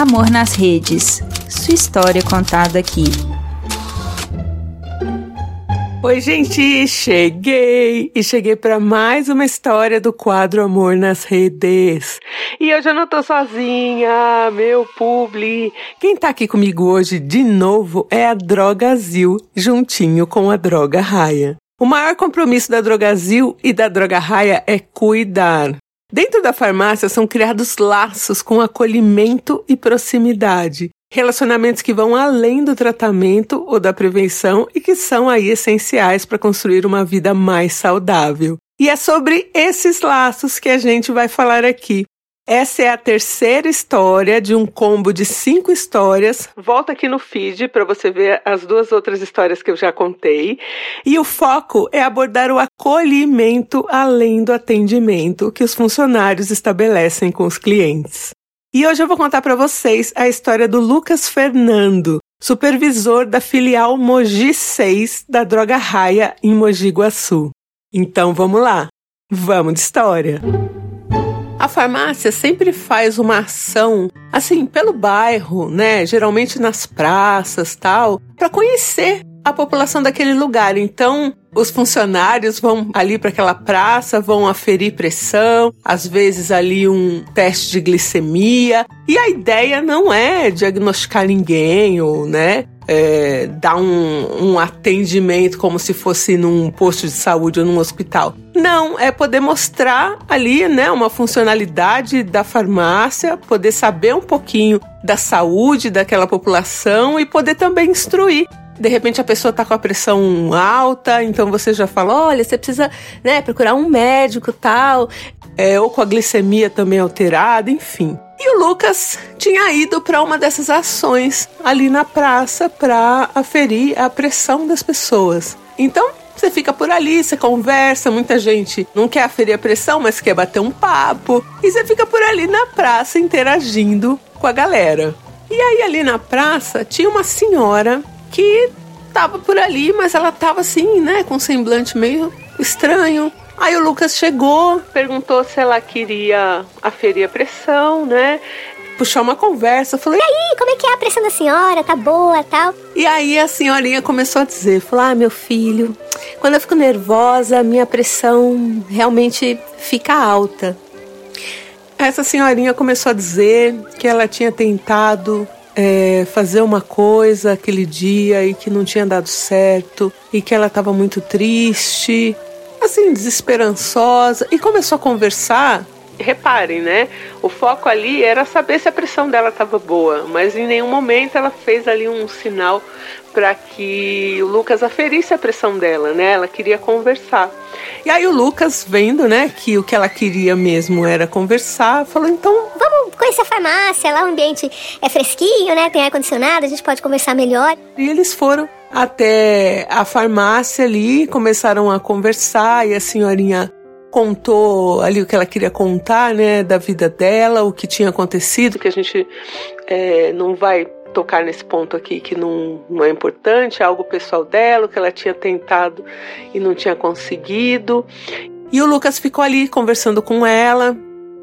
Amor nas Redes. Sua história contada aqui. Oi, gente, cheguei! E cheguei para mais uma história do quadro Amor nas Redes. E hoje eu não tô sozinha, meu publi. Quem tá aqui comigo hoje de novo é a Drogazil, juntinho com a Droga Raia. O maior compromisso da Drogazil e da Droga Raia é cuidar. Dentro da farmácia são criados laços com acolhimento e proximidade. Relacionamentos que vão além do tratamento ou da prevenção e que são aí essenciais para construir uma vida mais saudável. E é sobre esses laços que a gente vai falar aqui. Essa é a terceira história de um combo de cinco histórias. Volta aqui no feed para você ver as duas outras histórias que eu já contei. E o foco é abordar o acolhimento além do atendimento que os funcionários estabelecem com os clientes. E hoje eu vou contar para vocês a história do Lucas Fernando, supervisor da filial Mogi 6 da Droga Raia em Mogi Guaçu. Então vamos lá, vamos de história. A farmácia sempre faz uma ação assim pelo bairro, né? Geralmente nas praças, tal, para conhecer a população daquele lugar. Então, os funcionários vão ali para aquela praça, vão aferir pressão, às vezes ali um teste de glicemia. E a ideia não é diagnosticar ninguém ou, né, é, dar um, um atendimento como se fosse num posto de saúde ou num hospital. Não, é poder mostrar ali, né, uma funcionalidade da farmácia, poder saber um pouquinho da saúde daquela população e poder também instruir de repente a pessoa está com a pressão alta, então você já fala, olha, você precisa né, procurar um médico tal, é, ou com a glicemia também alterada, enfim. E o Lucas tinha ido para uma dessas ações ali na praça para aferir a pressão das pessoas. Então você fica por ali, você conversa, muita gente não quer aferir a pressão, mas quer bater um papo. E você fica por ali na praça interagindo com a galera. E aí ali na praça tinha uma senhora que tava por ali, mas ela tava assim, né, com um semblante meio estranho. Aí o Lucas chegou, perguntou se ela queria aferir a pressão, né? Puxou uma conversa, falou: E aí, como é que é a pressão da senhora? Tá boa tal? E aí a senhorinha começou a dizer: falou, ah, meu filho, quando eu fico nervosa, minha pressão realmente fica alta. Essa senhorinha começou a dizer que ela tinha tentado é, fazer uma coisa aquele dia e que não tinha dado certo e que ela estava muito triste, assim, desesperançosa, e começou a conversar. Reparem, né? O foco ali era saber se a pressão dela estava boa, mas em nenhum momento ela fez ali um sinal para que o Lucas aferisse a pressão dela, né? Ela queria conversar. E aí o Lucas, vendo, né, que o que ela queria mesmo era conversar, falou: então. Vamos conhecer a farmácia, lá o ambiente é fresquinho, né? Tem ar-condicionado, a gente pode conversar melhor. E eles foram até a farmácia ali, começaram a conversar e a senhorinha contou ali o que ela queria contar, né, da vida dela, o que tinha acontecido, que a gente é, não vai tocar nesse ponto aqui que não, não é importante, é algo pessoal dela, que ela tinha tentado e não tinha conseguido. E o Lucas ficou ali conversando com ela,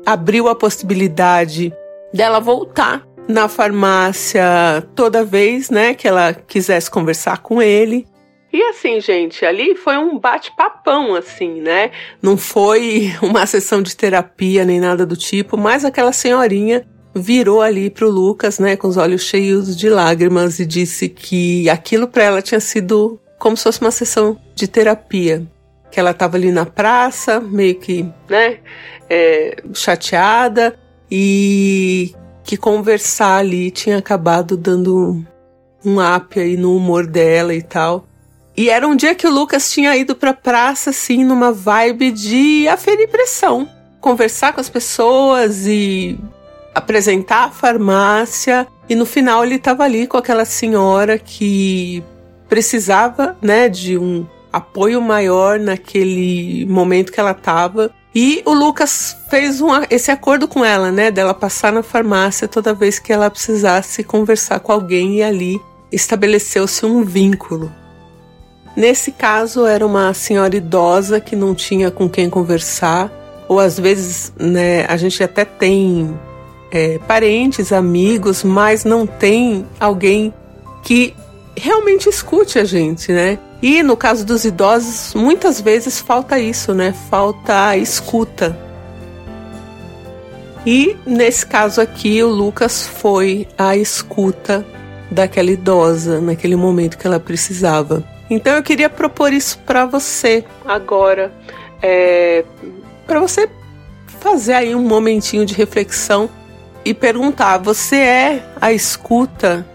abriu a possibilidade dela voltar na farmácia toda vez, né, que ela quisesse conversar com ele. E assim, gente, ali foi um bate-papão, assim, né? Não foi uma sessão de terapia nem nada do tipo, mas aquela senhorinha virou ali para o Lucas, né, com os olhos cheios de lágrimas e disse que aquilo para ela tinha sido como se fosse uma sessão de terapia, que ela estava ali na praça, meio que, né, é, chateada e que conversar ali tinha acabado dando um up aí no humor dela e tal. E era um dia que o Lucas tinha ido pra praça, assim, numa vibe de aferir pressão. Conversar com as pessoas e apresentar a farmácia e no final ele estava ali com aquela senhora que precisava, né, de um apoio maior naquele momento que ela estava. E o Lucas fez um, esse acordo com ela, né, dela passar na farmácia toda vez que ela precisasse conversar com alguém e ali estabeleceu-se um vínculo. Nesse caso era uma senhora idosa que não tinha com quem conversar, ou às vezes, né, a gente até tem é, parentes, amigos, mas não tem alguém que realmente escute a gente, né? E no caso dos idosos, muitas vezes falta isso, né? Falta a escuta. E nesse caso aqui, o Lucas foi a escuta daquela idosa naquele momento que ela precisava. Então eu queria propor isso para você agora, é, para você fazer aí um momentinho de reflexão e perguntar: você é a escuta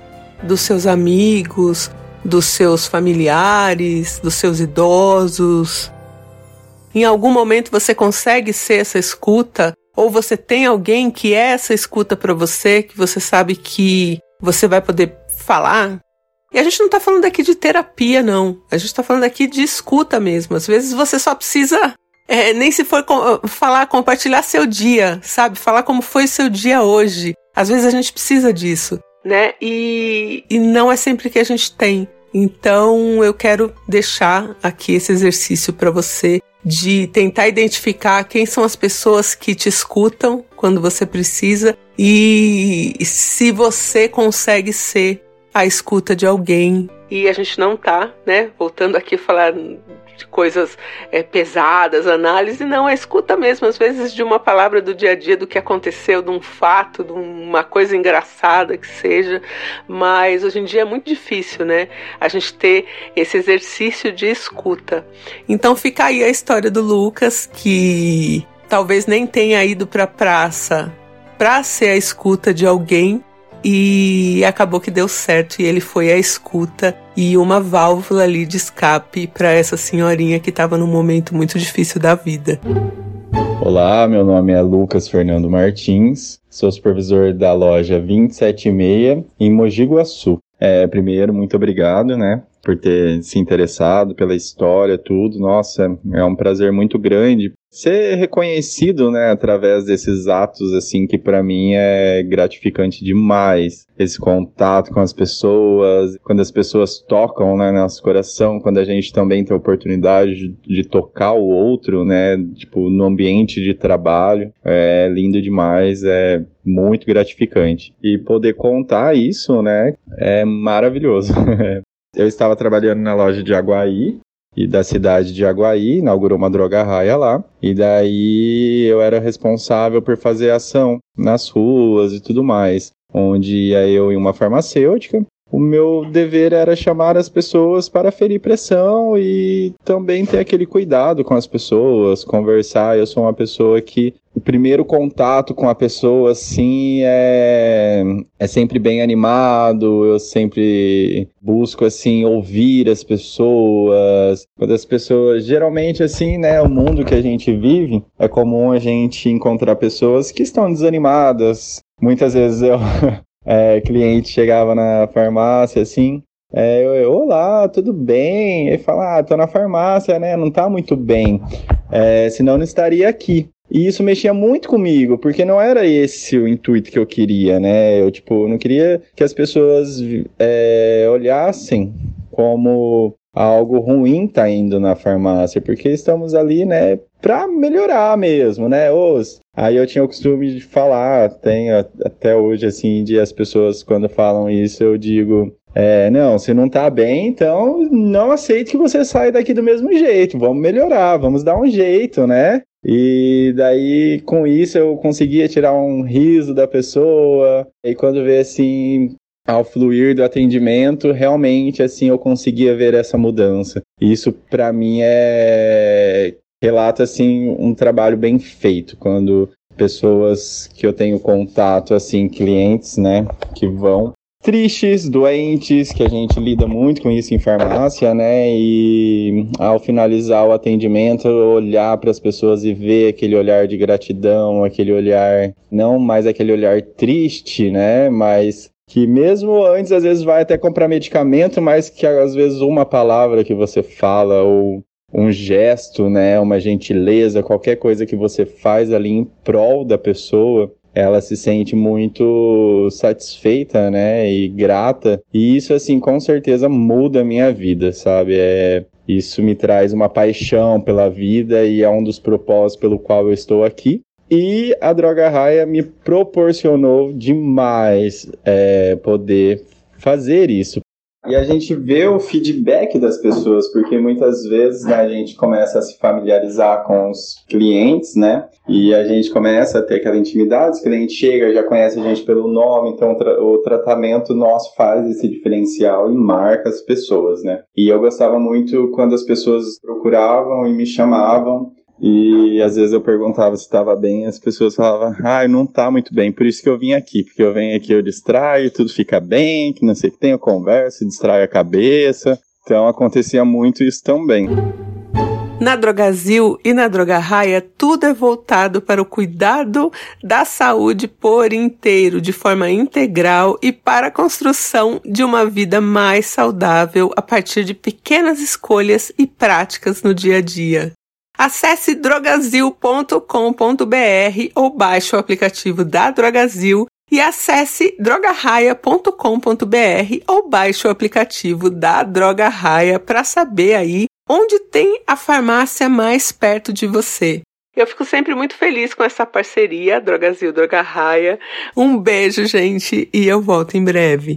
dos seus amigos, dos seus familiares, dos seus idosos? Em algum momento você consegue ser essa escuta? Ou você tem alguém que é essa escuta para você, que você sabe que você vai poder falar? E a gente não tá falando aqui de terapia, não. A gente tá falando aqui de escuta mesmo. Às vezes você só precisa, é, nem se for com, falar, compartilhar seu dia, sabe? Falar como foi seu dia hoje. Às vezes a gente precisa disso né? E, e não é sempre que a gente tem. Então eu quero deixar aqui esse exercício para você de tentar identificar quem são as pessoas que te escutam quando você precisa e se você consegue ser a escuta de alguém. E a gente não tá, né? Voltando aqui a falar de coisas é, pesadas, análise, não, é escuta mesmo, às vezes de uma palavra do dia a dia, do que aconteceu, de um fato, de uma coisa engraçada que seja, mas hoje em dia é muito difícil, né? A gente ter esse exercício de escuta. Então fica aí a história do Lucas, que talvez nem tenha ido para a praça para ser a escuta de alguém, e acabou que deu certo e ele foi à escuta e uma válvula ali de escape para essa senhorinha que estava num momento muito difícil da vida. Olá, meu nome é Lucas Fernando Martins, sou supervisor da loja 276 em Mogi Guaçu. É, primeiro, muito obrigado, né, por ter se interessado pela história, tudo. Nossa, é um prazer muito grande ser reconhecido, né, através desses atos assim que para mim é gratificante demais. Esse contato com as pessoas, quando as pessoas tocam, né, nosso coração, quando a gente também tem a oportunidade de, tocar o outro, né, tipo no ambiente de trabalho, é lindo demais, é muito gratificante. E poder contar isso, né, é maravilhoso. Eu estava trabalhando na loja de Aguaí e da cidade de Aguaí, inaugurou uma droga raia lá, e daí eu era responsável por fazer ação nas ruas e tudo mais, onde ia eu em uma farmacêutica, o meu dever era chamar as pessoas para ferir pressão e também ter aquele cuidado com as pessoas, conversar. Eu sou uma pessoa que o primeiro contato com a pessoa, assim, é, é sempre bem animado. Eu sempre busco, assim, ouvir as pessoas. Quando as pessoas, geralmente, assim, né, o mundo que a gente vive, é comum a gente encontrar pessoas que estão desanimadas. Muitas vezes eu é, cliente chegava na farmácia assim, é, eu, olá, tudo bem? Ele fala, ah, tô na farmácia, né? Não tá muito bem. É, senão não estaria aqui. E isso mexia muito comigo, porque não era esse o intuito que eu queria, né? Eu, tipo, não queria que as pessoas é, olhassem como algo ruim tá indo na farmácia, porque estamos ali, né, para melhorar mesmo, né? Os, aí eu tinha o costume de falar, tenho até hoje, assim, de as pessoas quando falam isso, eu digo, é, não, se não tá bem, então não aceite que você saia daqui do mesmo jeito, vamos melhorar, vamos dar um jeito, né? E daí, com isso, eu conseguia tirar um riso da pessoa. E quando vê assim, ao fluir do atendimento, realmente assim eu conseguia ver essa mudança. Isso para mim é relata assim um trabalho bem feito quando pessoas que eu tenho contato assim, clientes, né, que vão tristes, doentes, que a gente lida muito com isso em farmácia, né? E ao finalizar o atendimento, olhar para as pessoas e ver aquele olhar de gratidão, aquele olhar, não mais aquele olhar triste, né? Mas que mesmo antes às vezes vai até comprar medicamento, mas que às vezes uma palavra que você fala ou um gesto, né, uma gentileza, qualquer coisa que você faz ali em prol da pessoa, ela se sente muito satisfeita, né, e grata. E isso assim, com certeza muda a minha vida, sabe? É isso me traz uma paixão pela vida e é um dos propósitos pelo qual eu estou aqui. E a Droga Raia me proporcionou demais é, poder fazer isso. E a gente vê o feedback das pessoas, porque muitas vezes né, a gente começa a se familiarizar com os clientes, né? E a gente começa a ter aquela intimidade, o cliente chega, já conhece a gente pelo nome, então o tratamento nosso faz esse diferencial e marca as pessoas, né? E eu gostava muito quando as pessoas procuravam e me chamavam e às vezes eu perguntava se estava bem, as pessoas falavam, ah, não está muito bem, por isso que eu vim aqui, porque eu venho aqui, eu distraio, tudo fica bem, que não sei o que tem, eu converso, distrai a cabeça. Então acontecia muito isso também. Na Drogazil e na Droga Raia, tudo é voltado para o cuidado da saúde por inteiro, de forma integral e para a construção de uma vida mais saudável a partir de pequenas escolhas e práticas no dia a dia. Acesse drogazil.com.br ou baixe o aplicativo da Drogazil e acesse drogarraia.com.br ou baixe o aplicativo da Droga Raia para saber aí onde tem a farmácia mais perto de você. Eu fico sempre muito feliz com essa parceria, Drogazil Droga Raia. Um beijo, gente, e eu volto em breve